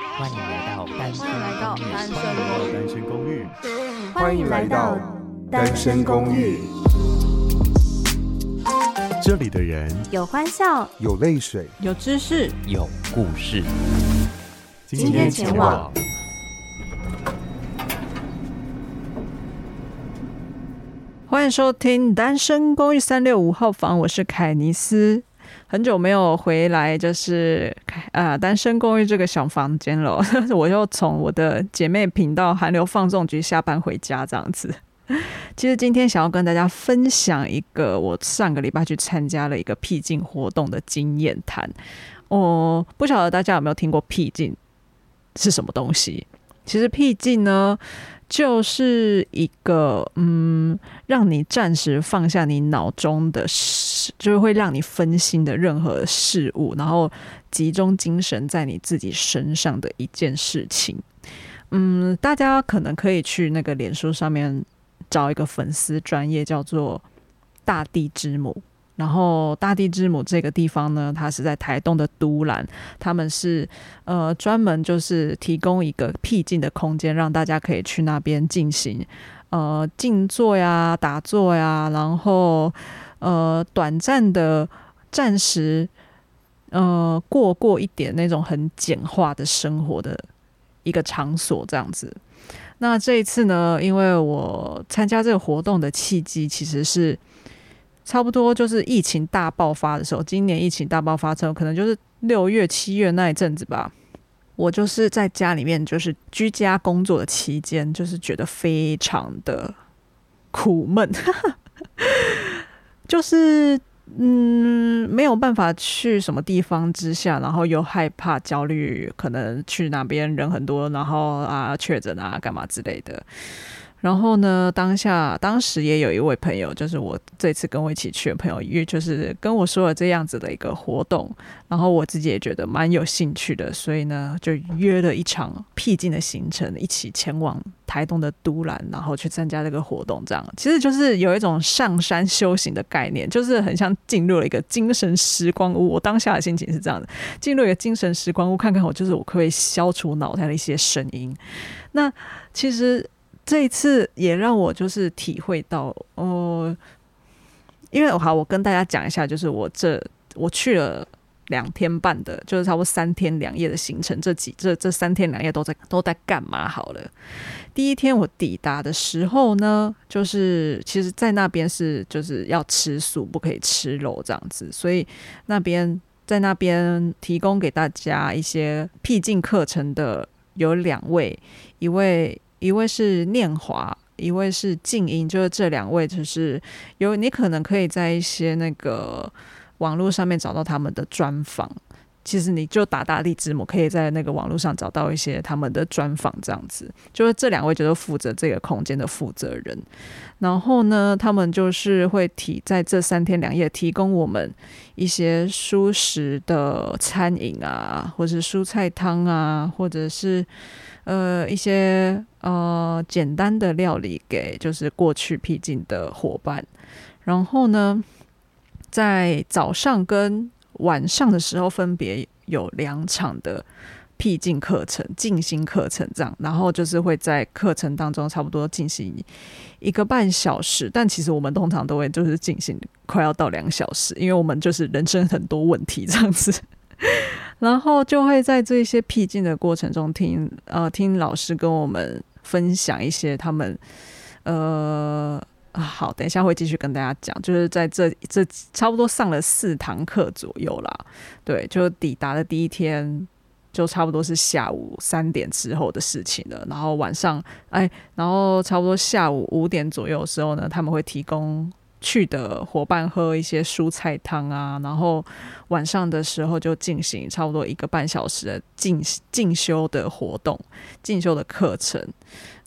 欢迎来到单身公寓。欢迎来到单身公寓。这里的人有欢笑，有泪水，有知识，有故事。今天前往。欢迎收听《单身公寓三六五号房》，我是凯尼斯。很久没有回来，就是啊，单身公寓这个小房间了。我又从我的姐妹频道韩流放纵局下班回家，这样子。其实今天想要跟大家分享一个我上个礼拜去参加了一个僻静活动的经验谈。我不晓得大家有没有听过僻静是什么东西？其实僻静呢，就是一个嗯，让你暂时放下你脑中的，就是会让你分心的任何事物，然后集中精神在你自己身上的一件事情。嗯，大家可能可以去那个脸书上面找一个粉丝专业，叫做大地之母。然后大地之母这个地方呢，它是在台东的都兰，他们是呃专门就是提供一个僻静的空间，让大家可以去那边进行呃静坐呀、打坐呀，然后呃短暂的暂时呃过过一点那种很简化的生活的一个场所这样子。那这一次呢，因为我参加这个活动的契机其实是。差不多就是疫情大爆发的时候，今年疫情大爆发之后，可能就是六月、七月那一阵子吧。我就是在家里面，就是居家工作的期间，就是觉得非常的苦闷，就是嗯，没有办法去什么地方之下，然后又害怕、焦虑，可能去哪边人很多，然后啊确诊啊干嘛之类的。然后呢，当下当时也有一位朋友，就是我这次跟我一起去的朋友，约就是跟我说了这样子的一个活动，然后我自己也觉得蛮有兴趣的，所以呢，就约了一场僻静的行程，一起前往台东的都兰，然后去参加这个活动。这样其实就是有一种上山修行的概念，就是很像进入了一个精神时光屋。我当下的心情是这样的：进入一个精神时光屋，看看我就是我可不可以消除脑袋的一些声音。那其实。这一次也让我就是体会到哦，因为好，我跟大家讲一下，就是我这我去了两天半的，就是差不多三天两夜的行程。这几这这三天两夜都在都在干嘛？好了，第一天我抵达的时候呢，就是其实，在那边是就是要吃素，不可以吃肉这样子，所以那边在那边提供给大家一些僻静课程的有两位，一位。一位是念华，一位是静音，就是这两位，就是有你可能可以在一些那个网络上面找到他们的专访。其实你就打大地之母，可以在那个网络上找到一些他们的专访，这样子。就是这两位就是负责这个空间的负责人。然后呢，他们就是会提在这三天两夜提供我们一些舒食的餐饮啊，或者是蔬菜汤啊，或者是。呃，一些呃简单的料理给就是过去僻静的伙伴，然后呢，在早上跟晚上的时候分别有两场的僻静课程、静心课程这样，然后就是会在课程当中差不多进行一个半小时，但其实我们通常都会就是进行快要到两小时，因为我们就是人生很多问题这样子。然后就会在这些僻静的过程中听，呃，听老师跟我们分享一些他们，呃，好，等一下会继续跟大家讲，就是在这这差不多上了四堂课左右啦，对，就抵达的第一天就差不多是下午三点之后的事情了，然后晚上，哎，然后差不多下午五点左右的时候呢，他们会提供。去的伙伴喝一些蔬菜汤啊，然后晚上的时候就进行差不多一个半小时的进进修的活动、进修的课程。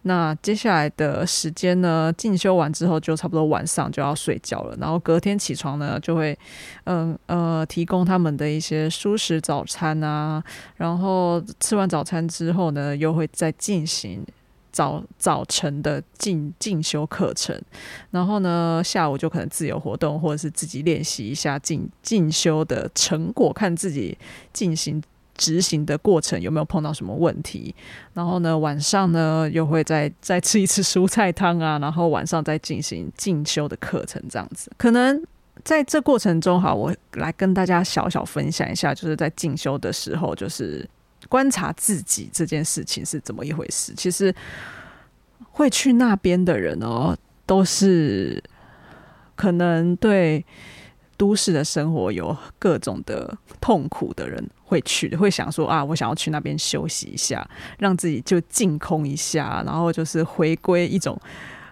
那接下来的时间呢，进修完之后就差不多晚上就要睡觉了，然后隔天起床呢，就会嗯呃，提供他们的一些舒食早餐啊，然后吃完早餐之后呢，又会再进行。早早晨的进进修课程，然后呢，下午就可能自由活动，或者是自己练习一下进进修的成果，看自己进行执行的过程有没有碰到什么问题？然后呢，晚上呢又会再再吃一次蔬菜汤啊，然后晚上再进行进修的课程，这样子。可能在这过程中，哈，我来跟大家小小分享一下，就是在进修的时候，就是观察自己这件事情是怎么一回事。其实会去那边的人哦，都是可能对。都市的生活有各种的痛苦的人会去，会想说啊，我想要去那边休息一下，让自己就净空一下，然后就是回归一种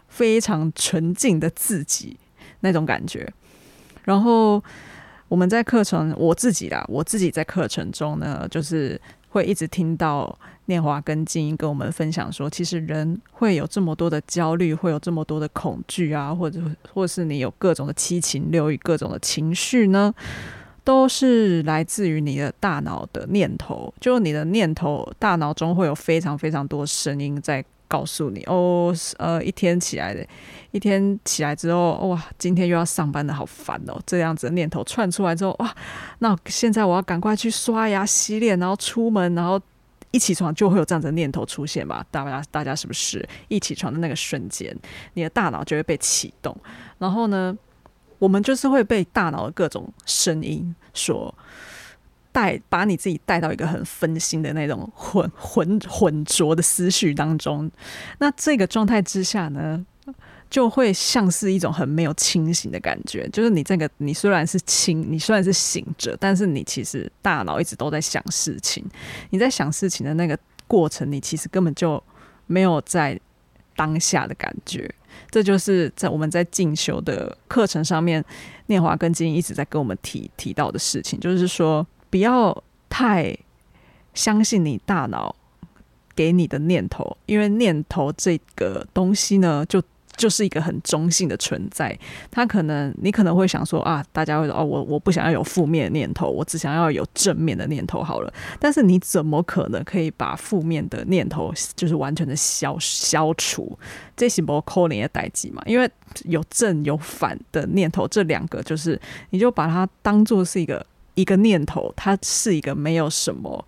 非常纯净的自己那种感觉。然后我们在课程，我自己啦，我自己在课程中呢，就是会一直听到。念华跟静音跟我们分享说，其实人会有这么多的焦虑，会有这么多的恐惧啊，或者或是你有各种的七情六欲、各种的情绪呢，都是来自于你的大脑的念头。就你的念头，大脑中会有非常非常多声音在告诉你：哦，呃，一天起来的，一天起来之后，哇，今天又要上班了，好烦哦！这样子的念头窜出来之后，哇，那现在我要赶快去刷牙洗脸，然后出门，然后。一起床就会有这样子的念头出现吧？大家大家是不是一起床的那个瞬间，你的大脑就会被启动？然后呢，我们就是会被大脑的各种声音所带，把你自己带到一个很分心的那种混混混浊的思绪当中。那这个状态之下呢，就会像是一种很没有清醒的感觉，就是你这个你虽然是清，你虽然是醒着，但是你其实大脑一直都在想事情。你在想事情的那个过程，你其实根本就没有在当下的感觉。这就是在我们在进修的课程上面，念华跟金一直在跟我们提提到的事情，就是说不要太相信你大脑给你的念头，因为念头这个东西呢，就就是一个很中性的存在，他可能你可能会想说啊，大家会说哦，我我不想要有负面的念头，我只想要有正面的念头好了。但是你怎么可能可以把负面的念头就是完全的消消除？这是不扣你的代志嘛？因为有正有反的念头，这两个就是你就把它当做是一个一个念头，它是一个没有什么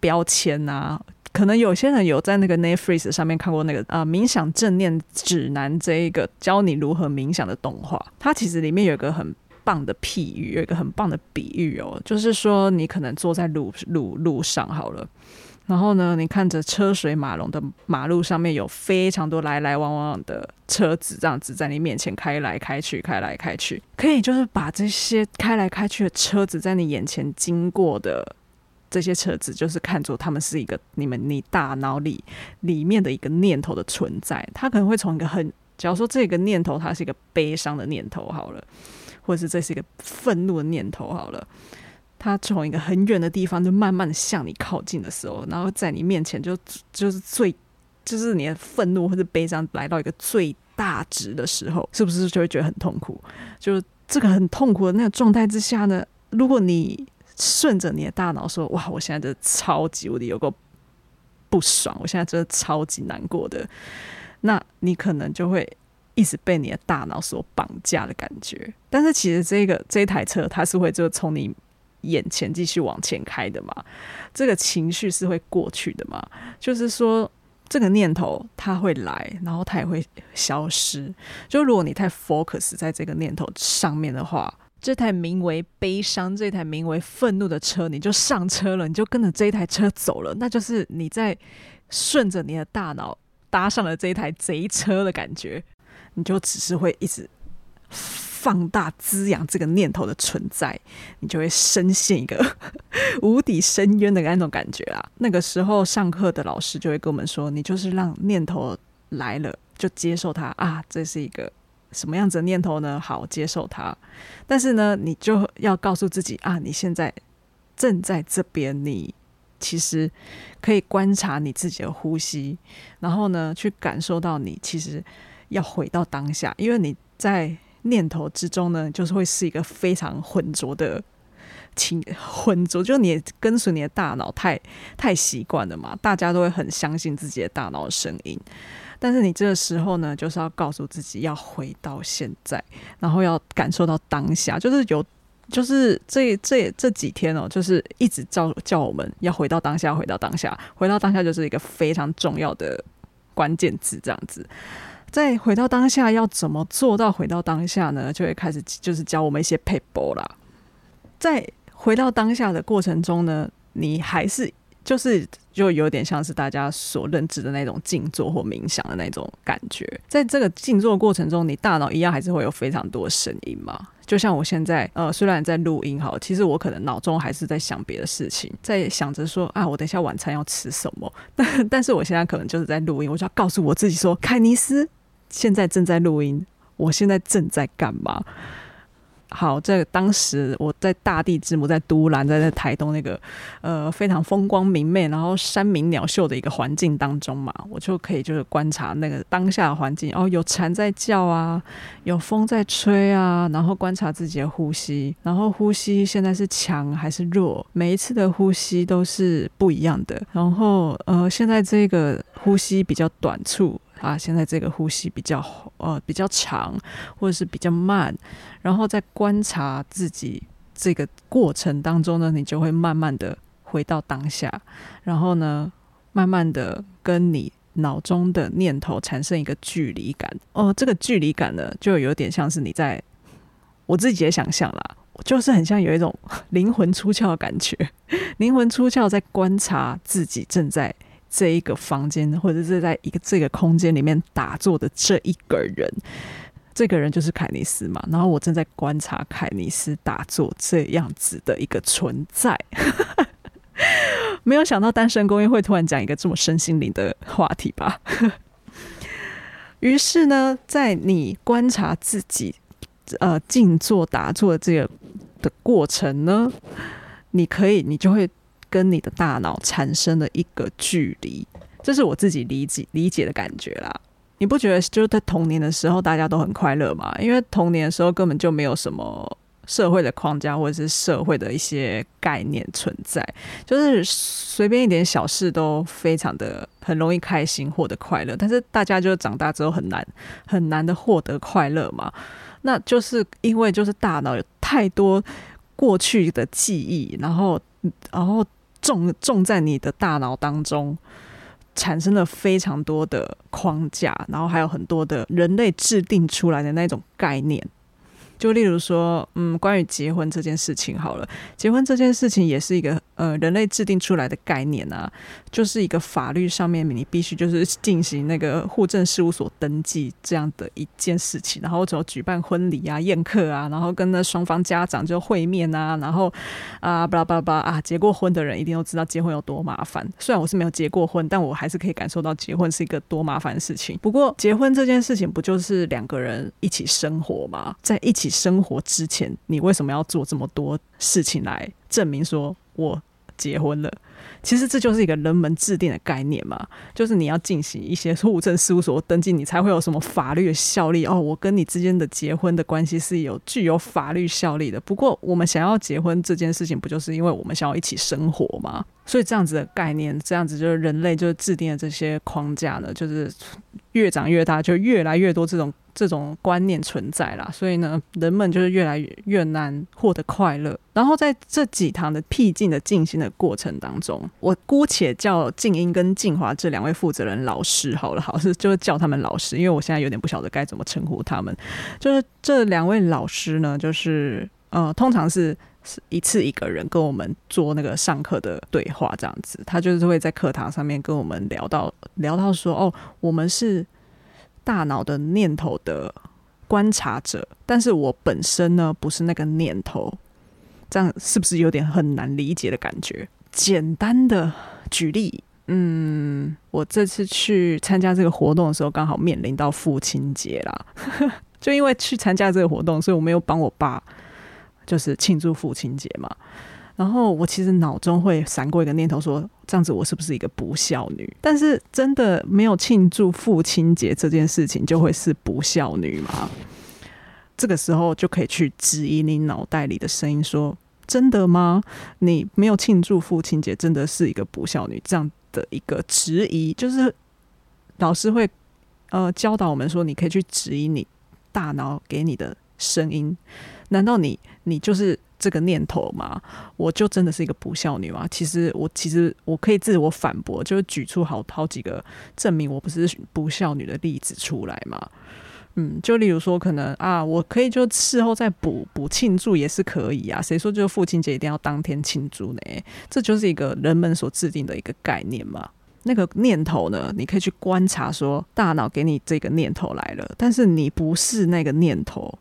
标签啊。可能有些人有在那个 Netflix 上面看过那个啊、冥想正念指南这一个教你如何冥想的动画，它其实里面有一个很棒的譬喻，有一个很棒的比喻哦，就是说你可能坐在路路路上好了，然后呢，你看着车水马龙的马路上面有非常多来来往往的车子，这样子在你面前开来开去，开来开去，可以就是把这些开来开去的车子在你眼前经过的。这些车子就是看作他们是一个你们你大脑里里面的一个念头的存在，他可能会从一个很，假如说这个念头它是一个悲伤的念头好了，或者是这是一个愤怒的念头好了，他从一个很远的地方就慢慢的向你靠近的时候，然后在你面前就就是最就是你的愤怒或者悲伤来到一个最大值的时候，是不是就会觉得很痛苦？就这个很痛苦的那个状态之下呢，如果你顺着你的大脑说：“哇，我现在真的超级无敌有够不爽，我现在真的超级难过的。”那你可能就会一直被你的大脑所绑架的感觉。但是其实这个这台车它是会就从你眼前继续往前开的嘛？这个情绪是会过去的嘛？就是说这个念头它会来，然后它也会消失。就如果你太 focus 在这个念头上面的话。这台名为悲伤、这台名为愤怒的车，你就上车了，你就跟着这一台车走了，那就是你在顺着你的大脑搭上了这一台贼车的感觉，你就只是会一直放大滋养这个念头的存在，你就会深陷一个 无底深渊的那种感觉啊。那个时候上课的老师就会跟我们说，你就是让念头来了就接受它啊，这是一个。什么样子的念头呢？好，接受它。但是呢，你就要告诉自己啊，你现在正在这边，你其实可以观察你自己的呼吸，然后呢，去感受到你其实要回到当下，因为你在念头之中呢，就是会是一个非常浑浊的情浑浊，就你跟随你的大脑太太习惯了嘛，大家都会很相信自己的大脑声音。但是你这个时候呢，就是要告诉自己要回到现在，然后要感受到当下，就是有就是这这这几天哦，就是一直叫叫我们要回到当下，回到当下，回到当下，就是一个非常重要的关键字。这样子，在回到当下要怎么做到回到当下呢？就会开始就是教我们一些撇步啦。在回到当下的过程中呢，你还是。就是就有点像是大家所认知的那种静坐或冥想的那种感觉，在这个静坐过程中，你大脑一样还是会有非常多声音嘛。就像我现在，呃，虽然在录音哈，其实我可能脑中还是在想别的事情，在想着说啊，我等一下晚餐要吃什么。但但是我现在可能就是在录音，我就要告诉我自己说，凯尼斯现在正在录音，我现在正在干嘛？好，在当时我在大地之母，在都兰，在在台东那个呃非常风光明媚，然后山明鸟秀的一个环境当中嘛，我就可以就是观察那个当下的环境哦，有蝉在叫啊，有风在吹啊，然后观察自己的呼吸，然后呼吸现在是强还是弱，每一次的呼吸都是不一样的，然后呃现在这个呼吸比较短促。啊，现在这个呼吸比较呃比较长，或者是比较慢，然后在观察自己这个过程当中呢，你就会慢慢的回到当下，然后呢，慢慢的跟你脑中的念头产生一个距离感。哦，这个距离感呢，就有点像是你在我自己也想象啦，就是很像有一种 灵魂出窍的感觉，灵魂出窍在观察自己正在。这一个房间，或者是在一个这个空间里面打坐的这一个人，这个人就是凯尼斯嘛。然后我正在观察凯尼斯打坐这样子的一个存在，没有想到单身公寓会突然讲一个这么身心灵的话题吧。于是呢，在你观察自己呃静坐打坐这个的过程呢，你可以，你就会。跟你的大脑产生了一个距离，这是我自己理解理解的感觉啦。你不觉得就是在童年的时候大家都很快乐吗？因为童年的时候根本就没有什么社会的框架或者是社会的一些概念存在，就是随便一点小事都非常的很容易开心获得快乐。但是大家就长大之后很难很难的获得快乐嘛，那就是因为就是大脑有太多过去的记忆，然后然后。种种在你的大脑当中，产生了非常多的框架，然后还有很多的人类制定出来的那种概念。就例如说，嗯，关于结婚这件事情好了，结婚这件事情也是一个呃人类制定出来的概念啊，就是一个法律上面你必须就是进行那个户政事务所登记这样的一件事情，然后怎么举办婚礼啊、宴客啊，然后跟那双方家长就会面啊，然后啊巴拉巴拉巴啊，结过婚的人一定都知道结婚有多麻烦。虽然我是没有结过婚，但我还是可以感受到结婚是一个多麻烦的事情。不过结婚这件事情不就是两个人一起生活吗？在一起。生活之前，你为什么要做这么多事情来证明说我结婚了？其实这就是一个人们制定的概念嘛，就是你要进行一些户政事务所登记，你才会有什么法律的效力哦。我跟你之间的结婚的关系是有具有法律效力的。不过，我们想要结婚这件事情，不就是因为我们想要一起生活吗？所以这样子的概念，这样子就是人类就制定的这些框架呢，就是越长越大，就越来越多这种。这种观念存在啦，所以呢，人们就是越来越越难获得快乐。然后在这几堂的僻静的静心的过程当中，我姑且叫静音跟静华这两位负责人老师好了，好是就是叫他们老师，因为我现在有点不晓得该怎么称呼他们。就是这两位老师呢，就是呃，通常是一次一个人跟我们做那个上课的对话这样子，他就是会在课堂上面跟我们聊到聊到说，哦，我们是。大脑的念头的观察者，但是我本身呢，不是那个念头，这样是不是有点很难理解的感觉？简单的举例，嗯，我这次去参加这个活动的时候，刚好面临到父亲节啦，就因为去参加这个活动，所以我没有帮我爸，就是庆祝父亲节嘛。然后我其实脑中会闪过一个念头说，这样子我是不是一个不孝女？但是真的没有庆祝父亲节这件事情，就会是不孝女吗？这个时候就可以去质疑你脑袋里的声音，说真的吗？你没有庆祝父亲节，真的是一个不孝女？这样的一个质疑，就是老师会呃教导我们说，你可以去质疑你大脑给你的声音。难道你你就是？这个念头吗？我就真的是一个不孝女吗？其实我其实我可以自我反驳，就是举出好好几个证明我不是不孝女的例子出来嘛。嗯，就例如说，可能啊，我可以就事后再补补庆祝也是可以啊。谁说就父亲节一定要当天庆祝呢？这就是一个人们所制定的一个概念嘛。那个念头呢，你可以去观察，说大脑给你这个念头来了，但是你不是那个念头。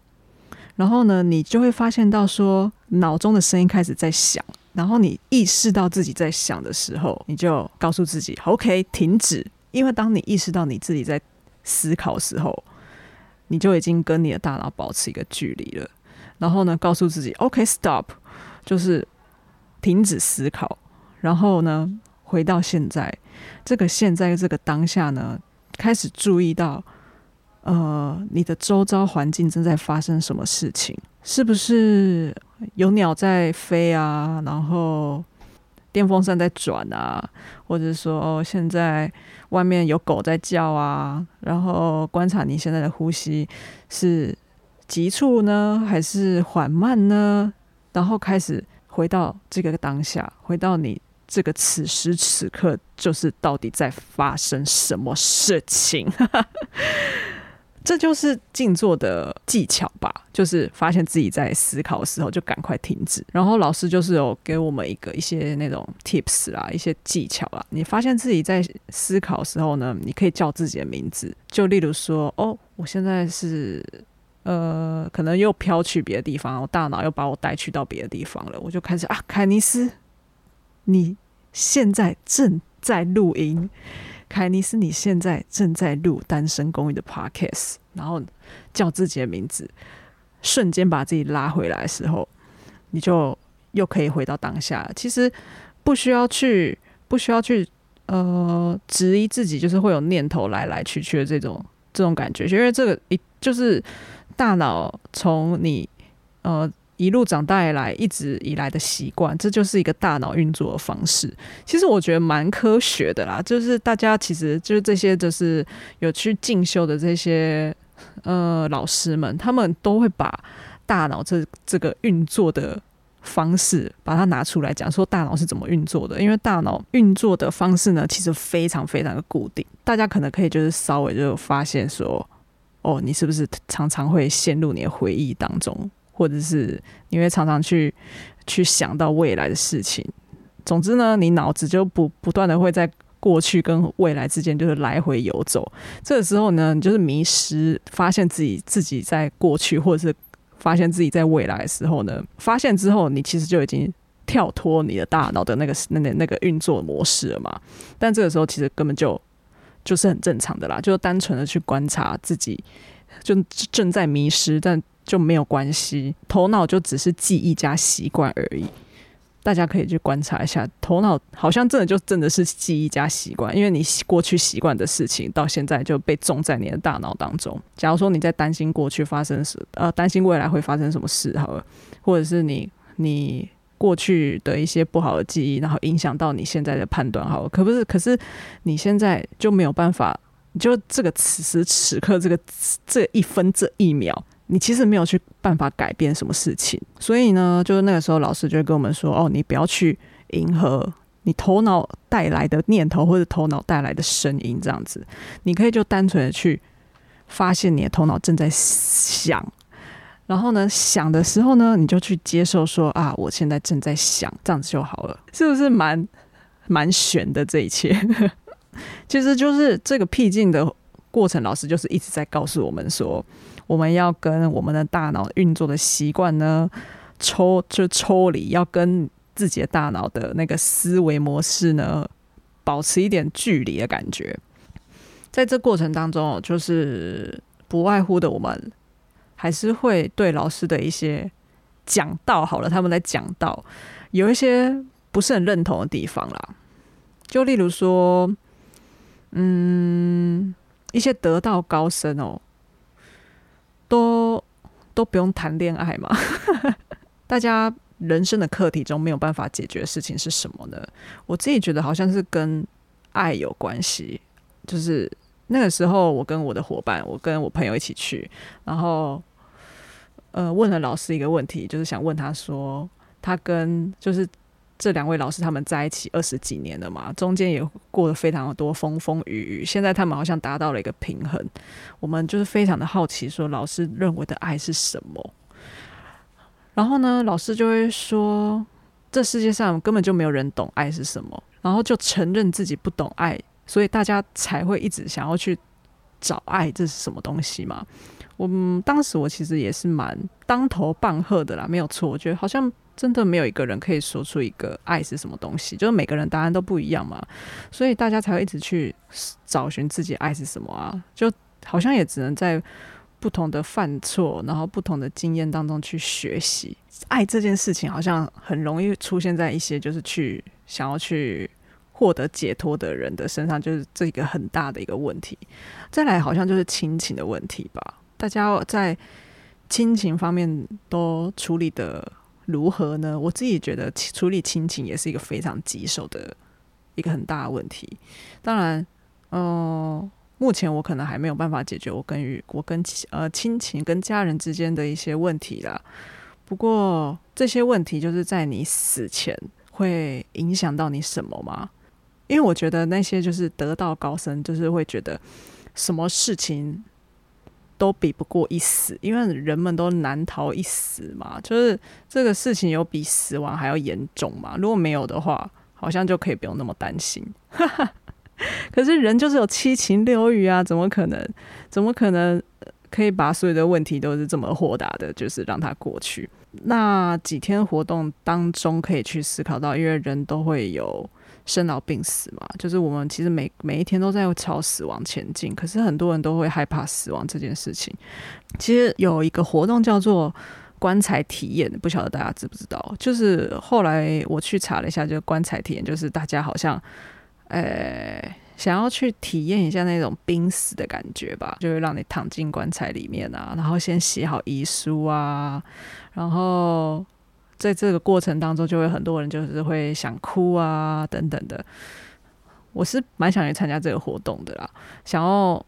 然后呢，你就会发现到说，脑中的声音开始在响。然后你意识到自己在想的时候，你就告诉自己：“OK，停止。”因为当你意识到你自己在思考时候，你就已经跟你的大脑保持一个距离了。然后呢，告诉自己：“OK，Stop，就是停止思考。”然后呢，回到现在，这个现在这个当下呢，开始注意到。呃，你的周遭环境正在发生什么事情？是不是有鸟在飞啊？然后电风扇在转啊？或者说，现在外面有狗在叫啊？然后观察你现在的呼吸是急促呢，还是缓慢呢？然后开始回到这个当下，回到你这个此时此刻，就是到底在发生什么事情？这就是静坐的技巧吧，就是发现自己在思考的时候，就赶快停止。然后老师就是有给我们一个一些那种 tips 啊，一些技巧啊。你发现自己在思考的时候呢，你可以叫自己的名字，就例如说，哦，我现在是呃，可能又飘去别的地方，我大脑又把我带去到别的地方了，我就开始啊，凯尼斯，你现在正在录音。凯尼斯，你现在正在录《单身公寓》的 Podcast，然后叫自己的名字，瞬间把自己拉回来的时候，你就又可以回到当下。其实不需要去，不需要去，呃，质疑自己，就是会有念头来来去去的这种这种感觉，因为这个一就是大脑从你呃。一路长大以来，一直以来的习惯，这就是一个大脑运作的方式。其实我觉得蛮科学的啦，就是大家其实就是这些，就是有去进修的这些呃老师们，他们都会把大脑这这个运作的方式，把它拿出来讲，说大脑是怎么运作的。因为大脑运作的方式呢，其实非常非常的固定。大家可能可以就是稍微就发现说，哦，你是不是常常会陷入你的回忆当中？或者是你会常常去去想到未来的事情，总之呢，你脑子就不不断的会在过去跟未来之间就是来回游走。这个时候呢，你就是迷失，发现自己自己在过去，或者是发现自己在未来的时候呢，发现之后，你其实就已经跳脱你的大脑的那个那那那个运作模式了嘛。但这个时候其实根本就就是很正常的啦，就单纯的去观察自己，就正在迷失，但。就没有关系，头脑就只是记忆加习惯而已。大家可以去观察一下，头脑好像真的就真的是记忆加习惯，因为你过去习惯的事情，到现在就被种在你的大脑当中。假如说你在担心过去发生什，呃，担心未来会发生什么事，好了，或者是你你过去的一些不好的记忆，然后影响到你现在的判断，好了，可不是？可是你现在就没有办法，就这个此时此刻，这个这一分这一秒。你其实没有去办法改变什么事情，所以呢，就是那个时候老师就会跟我们说：“哦，你不要去迎合你头脑带来的念头或者头脑带来的声音，这样子，你可以就单纯的去发现你的头脑正在想，然后呢，想的时候呢，你就去接受说啊，我现在正在想，这样子就好了，是不是蛮蛮玄的这一切？其实就是这个僻静的过程，老师就是一直在告诉我们说。”我们要跟我们的大脑运作的习惯呢抽就抽离，要跟自己的大脑的那个思维模式呢保持一点距离的感觉。在这过程当中，就是不外乎的，我们还是会对老师的一些讲道好了，他们在讲道有一些不是很认同的地方啦。就例如说，嗯，一些得道高僧哦。都都不用谈恋爱嘛？大家人生的课题中没有办法解决的事情是什么呢？我自己觉得好像是跟爱有关系。就是那个时候，我跟我的伙伴，我跟我朋友一起去，然后呃问了老师一个问题，就是想问他说，他跟就是这两位老师他们在一起二十几年了嘛，中间也过了非常多风风雨雨，现在他们好像达到了一个平衡。我们就是非常的好奇，说老师认为的爱是什么？然后呢，老师就会说，这世界上根本就没有人懂爱是什么，然后就承认自己不懂爱，所以大家才会一直想要去找爱，这是什么东西嘛？我当时我其实也是蛮当头棒喝的啦，没有错。我觉得好像真的没有一个人可以说出一个爱是什么东西，就是每个人答案都不一样嘛，所以大家才会一直去找寻自己爱是什么啊。就好像也只能在不同的犯错，然后不同的经验当中去学习爱这件事情，好像很容易出现在一些就是去想要去获得解脱的人的身上，就是这个很大的一个问题。再来，好像就是亲情的问题吧。大家在亲情方面都处理的如何呢？我自己觉得处理亲情也是一个非常棘手的一个很大的问题。当然，嗯、目前我可能还没有办法解决我跟与我跟呃亲情跟家人之间的一些问题啦。不过这些问题就是在你死前会影响到你什么吗？因为我觉得那些就是得道高僧，就是会觉得什么事情。都比不过一死，因为人们都难逃一死嘛。就是这个事情有比死亡还要严重嘛？如果没有的话，好像就可以不用那么担心。可是人就是有七情六欲啊，怎么可能？怎么可能可以把所有的问题都是这么豁达的，就是让它过去？那几天活动当中可以去思考到，因为人都会有。生老病死嘛，就是我们其实每每一天都在朝死亡前进，可是很多人都会害怕死亡这件事情。其实有一个活动叫做棺材体验，不晓得大家知不知道？就是后来我去查了一下，就棺材体验，就是大家好像，呃、想要去体验一下那种濒死的感觉吧，就会让你躺进棺材里面啊，然后先写好遗书啊，然后。在这个过程当中，就会很多人就是会想哭啊，等等的。我是蛮想去参加这个活动的啦，想要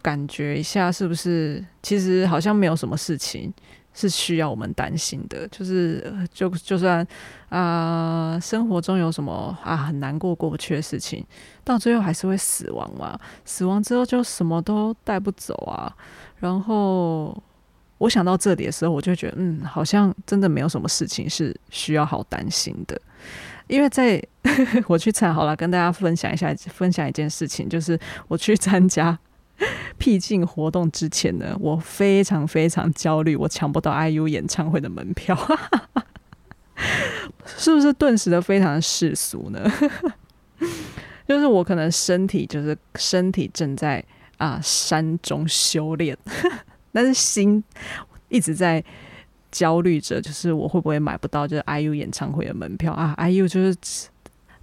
感觉一下是不是，其实好像没有什么事情是需要我们担心的。就是就就算啊、生活中有什么啊很难过过不去的事情，到最后还是会死亡嘛。死亡之后就什么都带不走啊，然后。我想到这里的时候，我就觉得，嗯，好像真的没有什么事情是需要好担心的。因为在 我去参好了，跟大家分享一下，分享一件事情，就是我去参加 僻静活动之前呢，我非常非常焦虑，我抢不到 IU 演唱会的门票，是不是顿时的非常世俗呢？就是我可能身体就是身体正在啊山中修炼。但是心一直在焦虑着，就是我会不会买不到就是 IU 演唱会的门票啊？IU 就是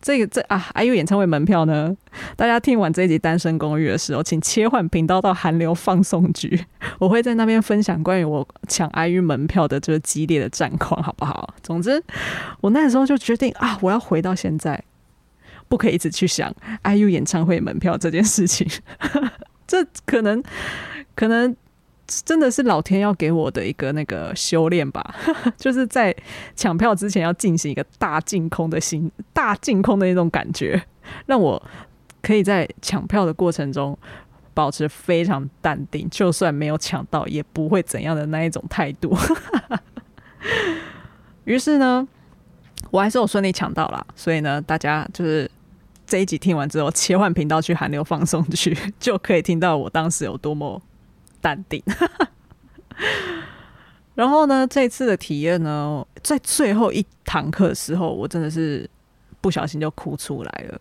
这个这啊，IU 演唱会门票呢？大家听完这一集《单身公寓》的时候，请切换频道到韩流放送局，我会在那边分享关于我抢 IU 门票的这个激烈的战况，好不好？总之，我那时候就决定啊，我要回到现在，不可以一直去想 IU 演唱会门票这件事情，这可能可能。真的是老天要给我的一个那个修炼吧，就是在抢票之前要进行一个大净空的心，大净空的那种感觉，让我可以在抢票的过程中保持非常淡定，就算没有抢到也不会怎样的那一种态度。于是呢，我还是有顺利抢到了，所以呢，大家就是这一集听完之后，切换频道去韩流放送去，就可以听到我当时有多么。淡定，然后呢，这次的体验呢，在最后一堂课的时候，我真的是不小心就哭出来了。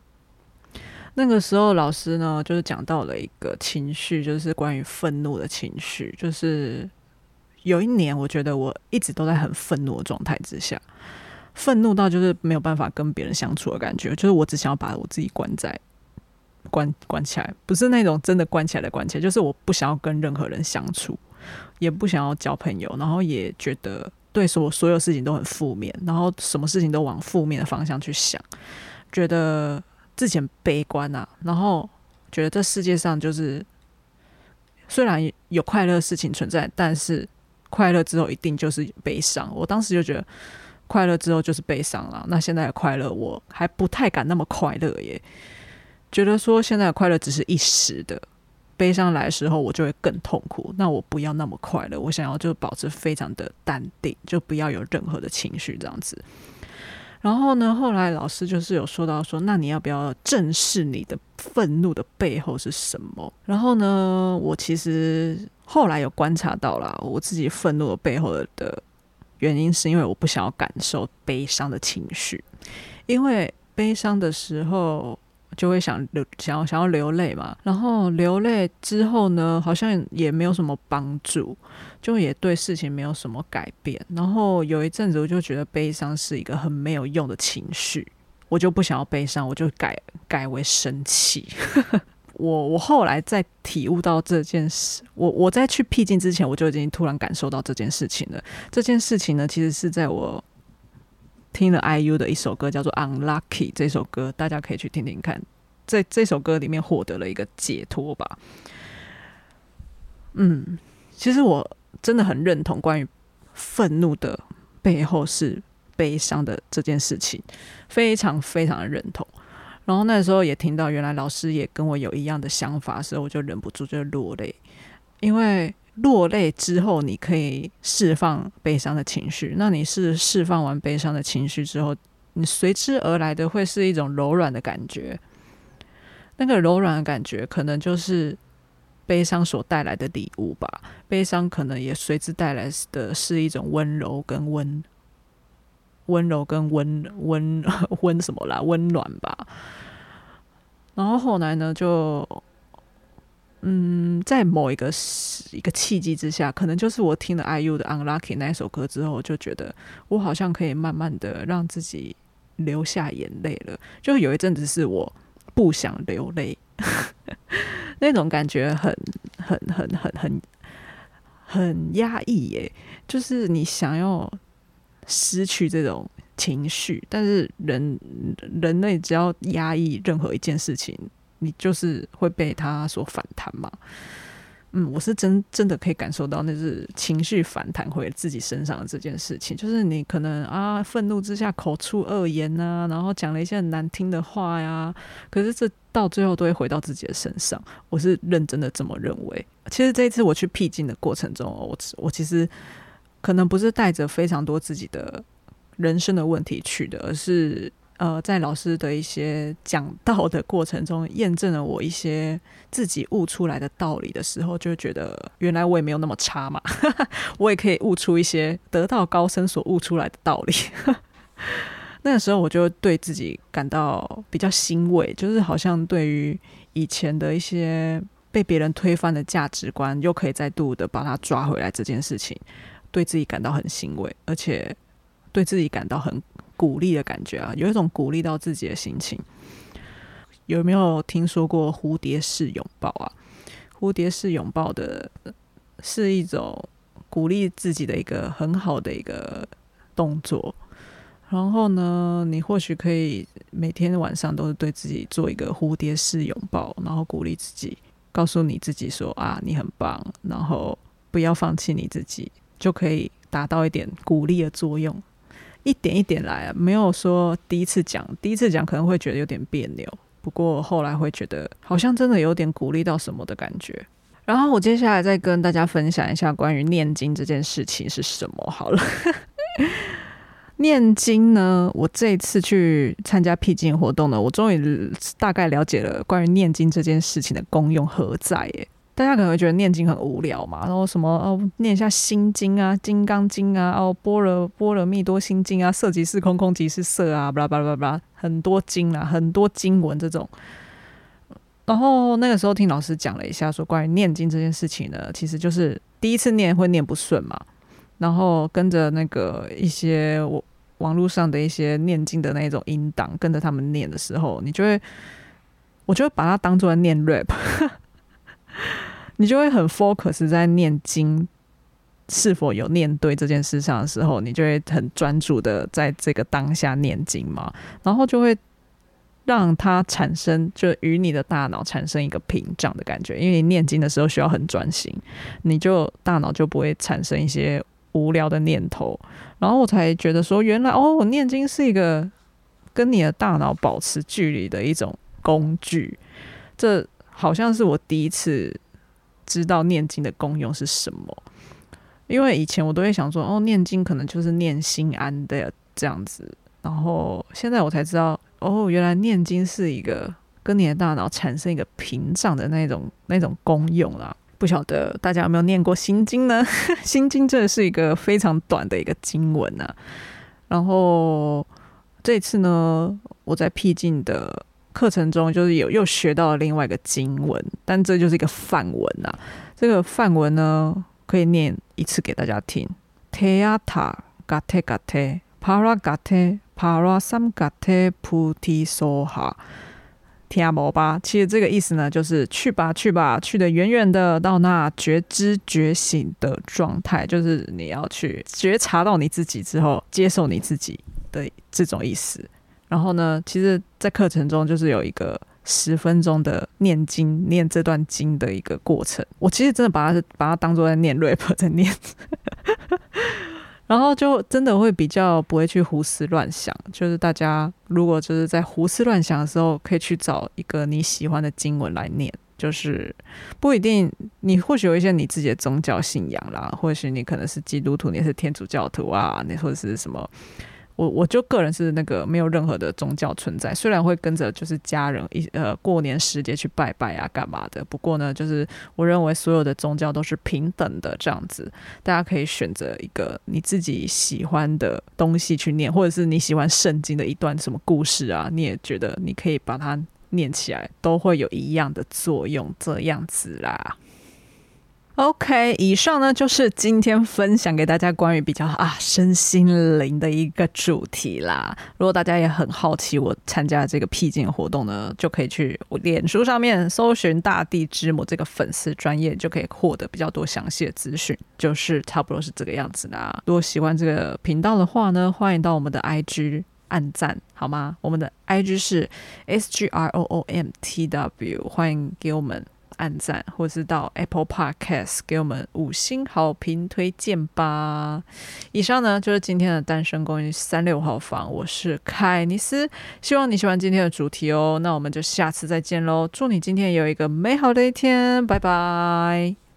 那个时候，老师呢，就是讲到了一个情绪，就是关于愤怒的情绪。就是有一年，我觉得我一直都在很愤怒的状态之下，愤怒到就是没有办法跟别人相处的感觉，就是我只想要把我自己关在。关关起来，不是那种真的关起来的关起来，就是我不想要跟任何人相处，也不想要交朋友，然后也觉得对所所有事情都很负面，然后什么事情都往负面的方向去想，觉得自己很悲观啊，然后觉得这世界上就是虽然有快乐事情存在，但是快乐之后一定就是悲伤。我当时就觉得快乐之后就是悲伤了。那现在的快乐我还不太敢那么快乐耶，觉得说现在快乐只是一时的，悲伤来的时候我就会更痛苦。那我不要那么快乐，我想要就保持非常的淡定，就不要有任何的情绪这样子。然后呢，后来老师就是有说到说，那你要不要正视你的愤怒的背后是什么？然后呢，我其实后来有观察到了，我自己愤怒的背后的原因，是因为我不想要感受悲伤的情绪，因为悲伤的时候。就会想流，想要想要流泪嘛，然后流泪之后呢，好像也没有什么帮助，就也对事情没有什么改变。然后有一阵子，我就觉得悲伤是一个很没有用的情绪，我就不想要悲伤，我就改改为生气。我我后来在体悟到这件事，我我在去僻静之前，我就已经突然感受到这件事情了。这件事情呢，其实是在我。听了 IU 的一首歌，叫做《Unlucky》。这首歌大家可以去听听看，在这首歌里面获得了一个解脱吧。嗯，其实我真的很认同关于愤怒的背后是悲伤的这件事情，非常非常的认同。然后那时候也听到，原来老师也跟我有一样的想法，所以我就忍不住就落泪，因为。落泪之后，你可以释放悲伤的情绪。那你是释放完悲伤的情绪之后，你随之而来的会是一种柔软的感觉。那个柔软的感觉，可能就是悲伤所带来的礼物吧。悲伤可能也随之带来的是一种温柔跟温温柔跟温温 温什么啦，温暖吧。然后后来呢，就。嗯，在某一个一个契机之下，可能就是我听了 IU 的《Unlucky》那首歌之后，就觉得我好像可以慢慢的让自己流下眼泪了。就有一阵子是我不想流泪，那种感觉很很很很很很压抑耶。就是你想要失去这种情绪，但是人人类只要压抑任何一件事情。你就是会被他所反弹嘛？嗯，我是真真的可以感受到那是情绪反弹回自己身上的这件事情，就是你可能啊愤怒之下口出恶言啊，然后讲了一些很难听的话呀，可是这到最后都会回到自己的身上。我是认真的这么认为。其实这一次我去僻静的过程中，我我其实可能不是带着非常多自己的人生的问题去的，而是。呃，在老师的一些讲道的过程中，验证了我一些自己悟出来的道理的时候，就觉得原来我也没有那么差嘛，我也可以悟出一些得道高僧所悟出来的道理。那个时候，我就对自己感到比较欣慰，就是好像对于以前的一些被别人推翻的价值观，又可以再度的把它抓回来这件事情，对自己感到很欣慰，而且对自己感到很。鼓励的感觉啊，有一种鼓励到自己的心情。有没有听说过蝴蝶式拥抱啊？蝴蝶式拥抱的是一种鼓励自己的一个很好的一个动作。然后呢，你或许可以每天晚上都是对自己做一个蝴蝶式拥抱，然后鼓励自己，告诉你自己说啊，你很棒，然后不要放弃你自己，就可以达到一点鼓励的作用。一点一点来啊，没有说第一次讲，第一次讲可能会觉得有点别扭，不过后来会觉得好像真的有点鼓励到什么的感觉。然后我接下来再跟大家分享一下关于念经这件事情是什么好了。念经呢，我这一次去参加僻静活动呢，我终于大概了解了关于念经这件事情的功用何在耶。大家可能会觉得念经很无聊嘛，然后什么哦，念一下心经啊、金刚经啊、哦，般若波罗蜜多心经啊、色即是空，空即是色啊，巴拉巴拉巴拉，很多经啊，很多经文这种。然后那个时候听老师讲了一下，说关于念经这件事情呢，其实就是第一次念会念不顺嘛，然后跟着那个一些网网络上的一些念经的那种音档，跟着他们念的时候，你就会，我就会把它当做念 rap。你就会很 focus 在念经是否有念对这件事上的时候，你就会很专注的在这个当下念经嘛，然后就会让它产生，就与你的大脑产生一个屏障的感觉。因为你念经的时候需要很专心，你就大脑就不会产生一些无聊的念头。然后我才觉得说，原来哦，我念经是一个跟你的大脑保持距离的一种工具。这好像是我第一次知道念经的功用是什么。因为以前我都会想说，哦，念经可能就是念心安的这样子。然后现在我才知道，哦，原来念经是一个跟你的大脑产生一个屏障的那种那种功用啦。不晓得大家有没有念过心经呢？心经真的是一个非常短的一个经文呐。然后这次呢，我在僻静的课程中，就是有又学到了另外一个经文，但这就是一个梵文啊。这个梵文呢，可以念一次给大家听：teata gate gate para gate para sam gate puti soha。听无吧？其实这个意思呢，就是去吧，去吧，去得远远的，到那觉知觉醒的状态，就是你要去觉察到你自己之后，接受你自己的这种意思。然后呢，其实，在课程中就是有一个十分钟的念经、念这段经的一个过程。我其实真的把它是把它当做在念 rap 在念。然后就真的会比较不会去胡思乱想，就是大家如果就是在胡思乱想的时候，可以去找一个你喜欢的经文来念，就是不一定你或许有一些你自己的宗教信仰啦，或许你可能是基督徒，你是天主教徒啊，你或者是什么。我我就个人是那个没有任何的宗教存在，虽然会跟着就是家人一呃过年时节去拜拜啊干嘛的，不过呢，就是我认为所有的宗教都是平等的这样子，大家可以选择一个你自己喜欢的东西去念，或者是你喜欢圣经的一段什么故事啊，你也觉得你可以把它念起来，都会有一样的作用，这样子啦。OK，以上呢就是今天分享给大家关于比较啊身心灵的一个主题啦。如果大家也很好奇我参加这个僻静活动呢，就可以去我脸书上面搜寻“大地之母”这个粉丝专业，就可以获得比较多详细的资讯。就是差不多是这个样子啦。如果喜欢这个频道的话呢，欢迎到我们的 IG 按赞好吗？我们的 IG 是 SGROOMTW，欢迎给我们。按赞，或是到 Apple Podcast 给我们五星好评推荐吧。以上呢就是今天的单身公寓三六号房，我是凯尼斯，希望你喜欢今天的主题哦。那我们就下次再见喽，祝你今天有一个美好的一天，拜拜。